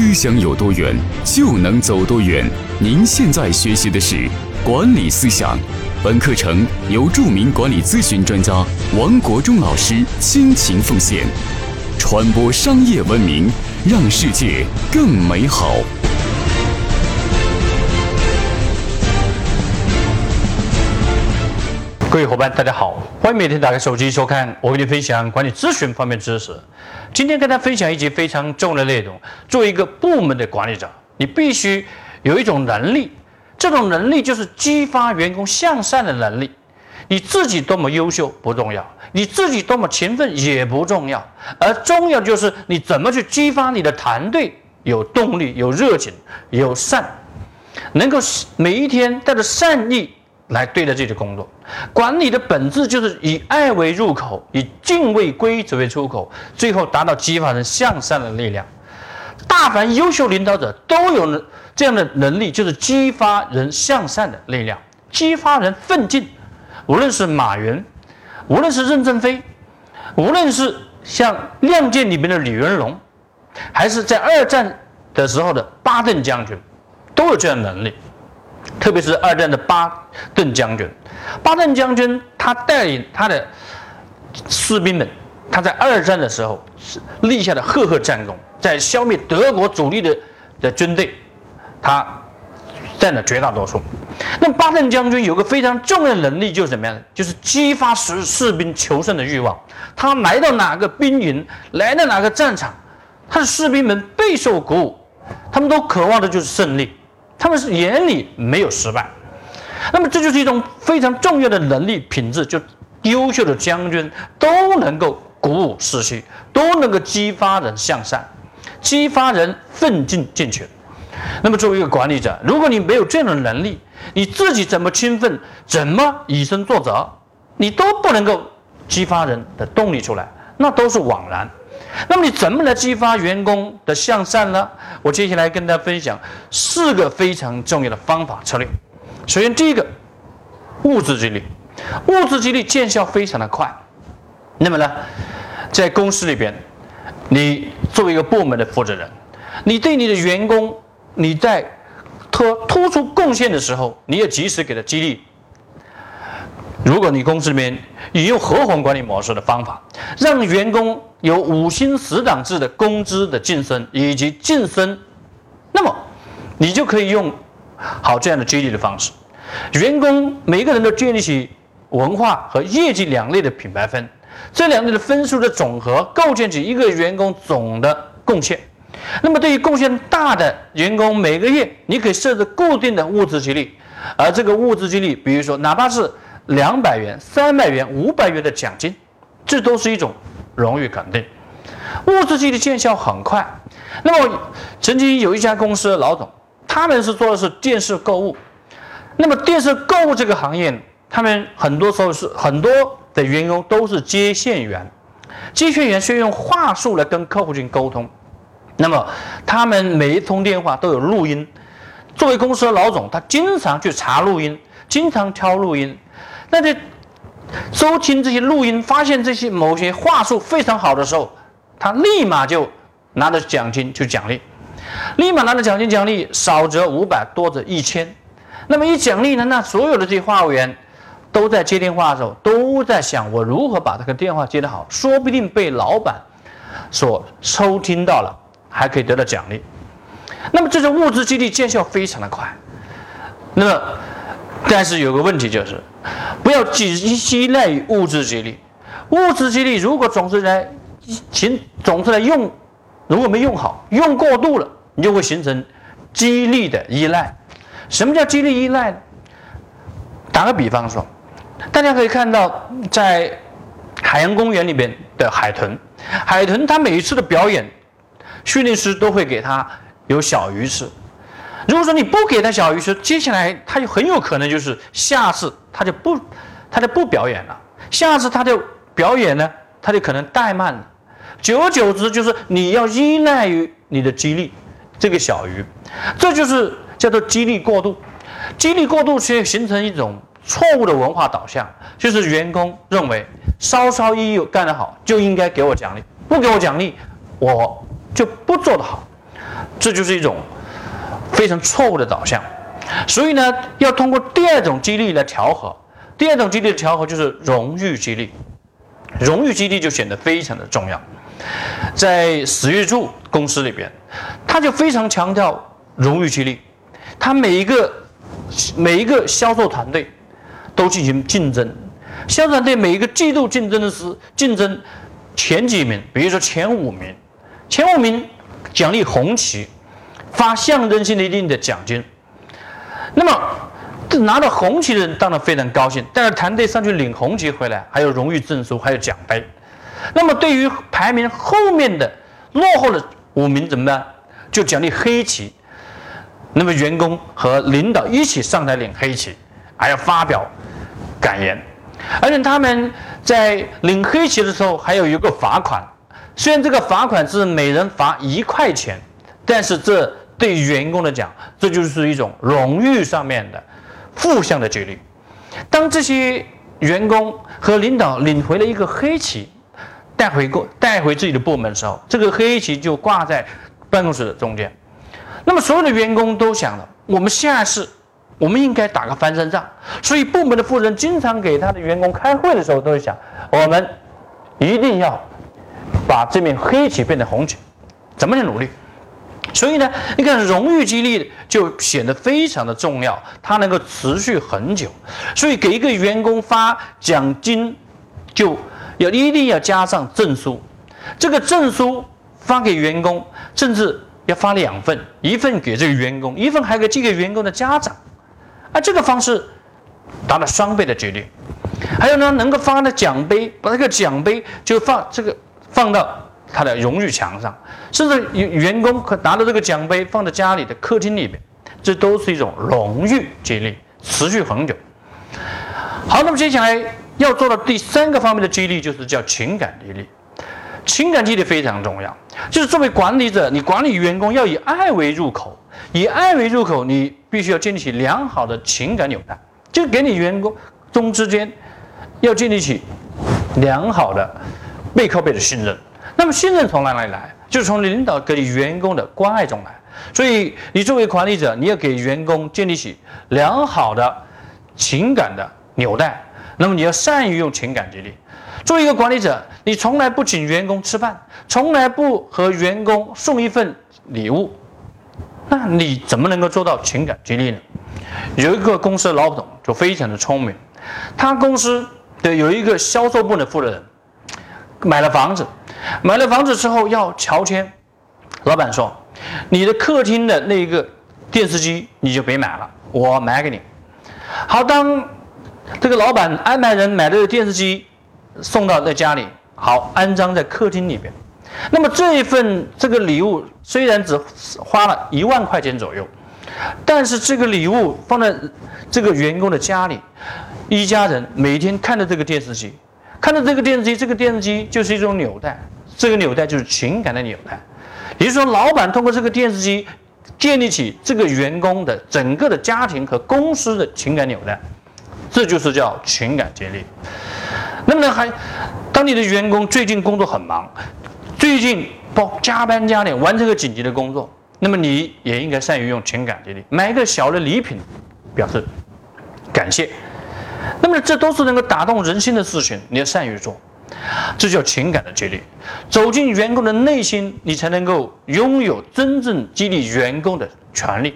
思想有多远，就能走多远。您现在学习的是管理思想，本课程由著名管理咨询专家王国忠老师倾情奉献，传播商业文明，让世界更美好。各位伙伴，大家好，欢迎每天打开手机收看我给你分享管理咨询方面知识。今天跟大家分享一节非常重要的内容。作为一个部门的管理者，你必须有一种能力，这种能力就是激发员工向善的能力。你自己多么优秀不重要，你自己多么勤奋也不重要，而重要就是你怎么去激发你的团队有动力、有热情、有善，能够每一天带着善意。来对待自己的工作，管理的本质就是以爱为入口，以敬畏规则为出口，最后达到激发人向善的力量。大凡优秀领导者都有这样的能力，就是激发人向善的力量，激发人奋进。无论是马云，无论是任正非，无论是像《亮剑》里面的李云龙，还是在二战的时候的巴顿将军，都有这样能力。特别是二战的巴顿将军，巴顿将军他带领他的士兵们，他在二战的时候立下的赫赫战功，在消灭德国主力的的军队，他占了绝大多数。那巴顿将军有个非常重要的能力，就是怎么样呢？就是激发士士兵求胜的欲望。他来到哪个兵营，来到哪个战场，他的士兵们备受鼓舞，他们都渴望的就是胜利。他们是眼里没有失败，那么这就是一种非常重要的能力品质，就优秀的将军都能够鼓舞士气，都能够激发人向善，激发人奋进进取。那么作为一个管理者，如果你没有这样的能力，你自己怎么勤奋，怎么以身作则，你都不能够激发人的动力出来，那都是枉然。那么你怎么来激发员工的向善呢？我接下来跟大家分享四个非常重要的方法策略。首先，第一个，物质激励，物质激励见效非常的快。那么呢，在公司里边，你作为一个部门的负责人，你对你的员工，你在突突出贡献的时候，你也及时给他激励。如果你公司里面引用合伙管理模式的方法，让员工有五星十档制的工资的晋升以及晋升，那么你就可以用好这样的激励的方式。员工每个人都建立起文化和业绩两类的品牌分，这两类的分数的总和构建起一个员工总的贡献。那么对于贡献大的员工，每个月你可以设置固定的物质激励，而这个物质激励，比如说哪怕是两百元、三百元、五百元的奖金，这都是一种荣誉肯定。物质激励见效很快。那么，曾经有一家公司的老总，他们是做的是电视购物。那么，电视购物这个行业，他们很多时候是很多的员工都是接线员。接线员需要用话术来跟客户进行沟通。那么，他们每一通电话都有录音。作为公司的老总，他经常去查录音，经常挑录音。那在收听这些录音，发现这些某些话术非常好的时候，他立马就拿着奖金去奖励，立马拿着奖金奖励，少则五百，多则一千。那么一奖励呢，那所有的这些话务员都在接电话的时候，都在想我如何把这个电话接得好，说不定被老板所收听到了，还可以得到奖励。那么这种物质激励见效非常的快。那么。但是有个问题就是，不要只依赖于物质激励。物质激励如果总是来，行总是来用，如果没用好，用过度了，你就会形成激励的依赖。什么叫激励依赖呢？打个比方说，大家可以看到，在海洋公园里边的海豚，海豚它每一次的表演，训练师都会给它有小鱼吃。如果说你不给他小鱼吃，接下来他就很有可能就是下次他就不，他就不表演了。下次他就表演呢，他就可能怠慢了。久而久之，就是你要依赖于你的激励这个小鱼，这就是叫做激励过度。激励过度却形成一种错误的文化导向，就是员工认为稍稍一有干得好就应该给我奖励，不给我奖励我就不做得好。这就是一种非常错误的导向。所以呢，要通过第二种激励来调和。第二种激励的调和就是荣誉激励，荣誉激励就显得非常的重要。在史玉柱公司里边，他就非常强调荣誉激励，他每一个每一个销售团队都进行竞争，销售团队每一个季度竞争的是竞争前几名，比如说前五名，前五名奖励红旗，发象征性的一定的奖金。那么这，拿到红旗的人当然非常高兴，带着团队上去领红旗回来，还有荣誉证书，还有奖杯。那么，对于排名后面的落后的五名怎么办？就奖励黑旗。那么，员工和领导一起上台领黑旗，还要发表感言。而且他们在领黑旗的时候，还有一个罚款。虽然这个罚款是每人罚一块钱，但是这。对员工来讲，这就是一种荣誉上面的负向的激励。当这些员工和领导领回了一个黑旗，带回过带回自己的部门的时候，这个黑旗就挂在办公室的中间。那么所有的员工都想了，我们下次我们应该打个翻身仗。所以部门的负责人经常给他的员工开会的时候，都会想，我们一定要把这面黑旗变成红旗，怎么去努力？所以呢，你看荣誉激励就显得非常的重要，它能够持续很久。所以给一个员工发奖金，就要一定要加上证书。这个证书发给员工，甚至要发两份，一份给这个员工，一份还给这个员工的家长。啊，这个方式达到双倍的激励。还有呢，能够发的奖杯，把这个奖杯就放这个放到。他的荣誉墙上，甚至员员工可拿着这个奖杯放在家里的客厅里面，这都是一种荣誉激励，持续很久。好，那么接下来要做的第三个方面的激励，就是叫情感激励。情感激励非常重要，就是作为管理者，你管理员工要以爱为入口，以爱为入口，你必须要建立起良好的情感纽带，就给你员工中之间要建立起良好的背靠背的信任。那么信任从哪里来？就是从领导给员工的关爱中来。所以你作为管理者，你要给员工建立起良好的情感的纽带。那么你要善于用情感激励。作为一个管理者，你从来不请员工吃饭，从来不和员工送一份礼物，那你怎么能够做到情感激励呢？有一个公司的老总就非常的聪明，他公司的有一个销售部的负责人买了房子。买了房子之后要乔迁，老板说：“你的客厅的那个电视机你就别买了，我买给你。”好，当这个老板安排人买这个电视机送到在家里，好安装在客厅里边。那么这一份这个礼物虽然只花了一万块钱左右，但是这个礼物放在这个员工的家里，一家人每天看着这个电视机。看到这个电视机，这个电视机就是一种纽带，这个纽带就是情感的纽带。也就是说，老板通过这个电视机建立起这个员工的整个的家庭和公司的情感纽带，这就是叫情感激励。那么呢，还当你的员工最近工作很忙，最近包加班加点完成个紧急的工作，那么你也应该善于用情感激励，买一个小的礼品，表示感谢。那么这都是能够打动人心的事情，你要善于做，这叫情感的激励。走进员工的内心，你才能够拥有真正激励员工的权利。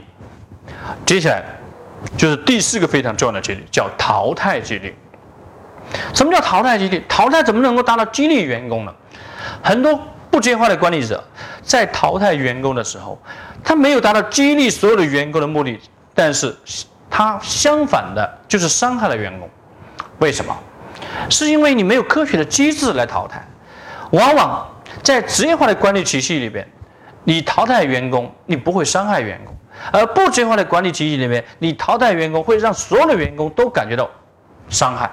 接下来就是第四个非常重要的激励，叫淘汰激励。什么叫淘汰激励？淘汰怎么能够达到激励员工呢？很多不接话的管理者在淘汰员工的时候，他没有达到激励所有的员工的目的，但是。他相反的，就是伤害了员工。为什么？是因为你没有科学的机制来淘汰。往往在职业化的管理体系里边，你淘汰员工，你不会伤害员工；而不职业化的管理体系里面，你淘汰员工会让所有的员工都感觉到伤害。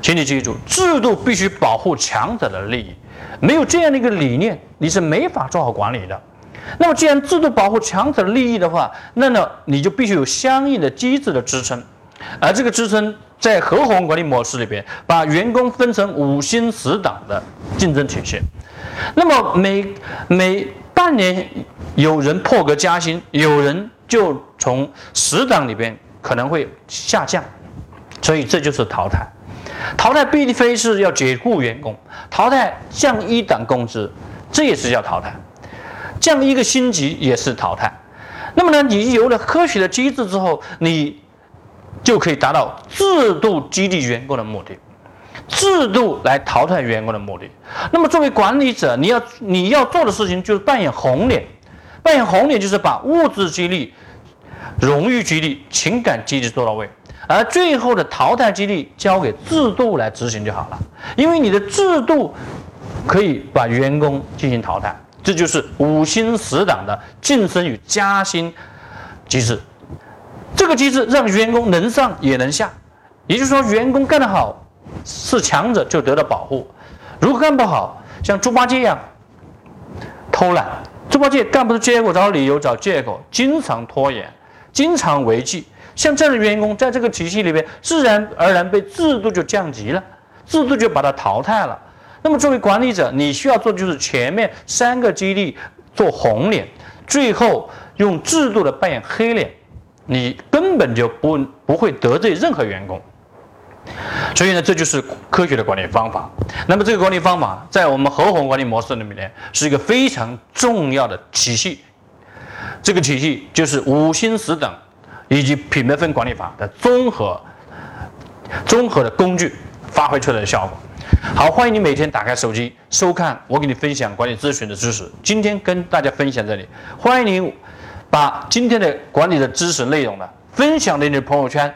请你记住，制度必须保护强者的利益。没有这样的一个理念，你是没法做好管理的。那么，既然制度保护强者的利益的话，那么你就必须有相应的机制的支撑，而这个支撑在合伙人管理模式里边，把员工分成五星十档的竞争体系。那么每每半年有人破格加薪，有人就从十档里边可能会下降，所以这就是淘汰。淘汰并非是要解雇员工，淘汰降一档工资，这也是叫淘汰，降一个星级也是淘汰。那么呢，你有了科学的机制之后，你就可以达到制度激励员工的目的，制度来淘汰员工的目的。那么作为管理者，你要你要做的事情就是扮演红脸，扮演红脸就是把物质激励、荣誉激励、情感激励做到位。而最后的淘汰激励交给制度来执行就好了，因为你的制度可以把员工进行淘汰，这就是五星十档的晋升与加薪机制。这个机制让员工能上也能下，也就是说，员工干得好是强者就得到保护，如果干不好，像猪八戒一样偷懒，猪八戒干不出结果找理由找借口，经常拖延，经常违纪。像这样的员工，在这个体系里边，自然而然被制度就降级了，制度就把他淘汰了。那么，作为管理者，你需要做的就是前面三个激励做红脸，最后用制度的扮演黑脸，你根本就不不会得罪任何员工。所以呢，这就是科学的管理方法。那么，这个管理方法在我们合伙管理模式里面是一个非常重要的体系。这个体系就是五星十等。以及品牌分管理法的综合、综合的工具发挥出来的效果。好，欢迎你每天打开手机收看我给你分享管理咨询的知识。今天跟大家分享这里，欢迎您把今天的管理的知识内容呢分享到你的朋友圈。